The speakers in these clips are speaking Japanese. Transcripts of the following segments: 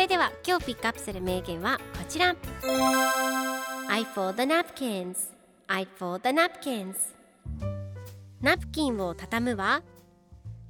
それでは今日ピックアップする名言はこちら。I fold the napkins. I fold the napkins. ナプキンを畳むわ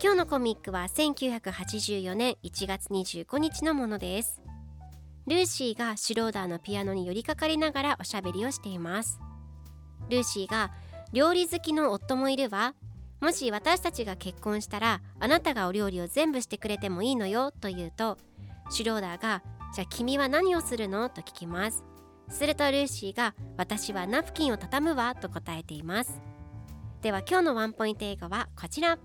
今日のコミックは1984年1月25日のものです。ルーシーがシュローダーのピアノに寄りかかりながらおしゃべりをしています。ルーシーが料理好きの夫もいるわ。もし私たちが結婚したらあなたがお料理を全部してくれてもいいのよと言うとシュローダーがじゃあ君は何をするの？と聞きます。するとルーシーが私はナプキンを畳むわと答えています。では今日のワンポイント英語はこちら。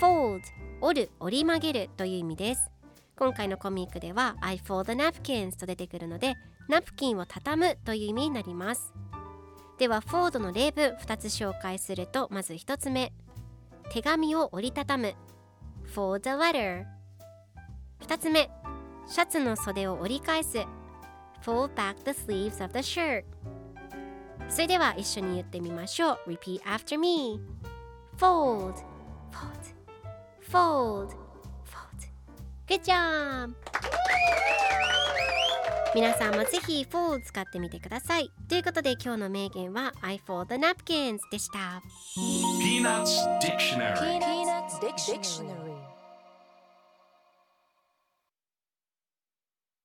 Fold 折る折り曲げるという意味です。今回のコミックでは I fold the napkins と出てくるのでナプキンを畳むという意味になります。では fold の例文2つ紹介するとまず1つ目。手紙を折りたたむ。Fold a letter 2つ目シャツの袖を折り返す fold back the sleeves of the shirt それでは一緒に言ってみましょう repeat after me fold fold fold fold good job 皆さんもぜひ fold 使ってみてくださいということで今日の名言は I fold the napkins でした Peanuts Dictionary Peanuts Dictionary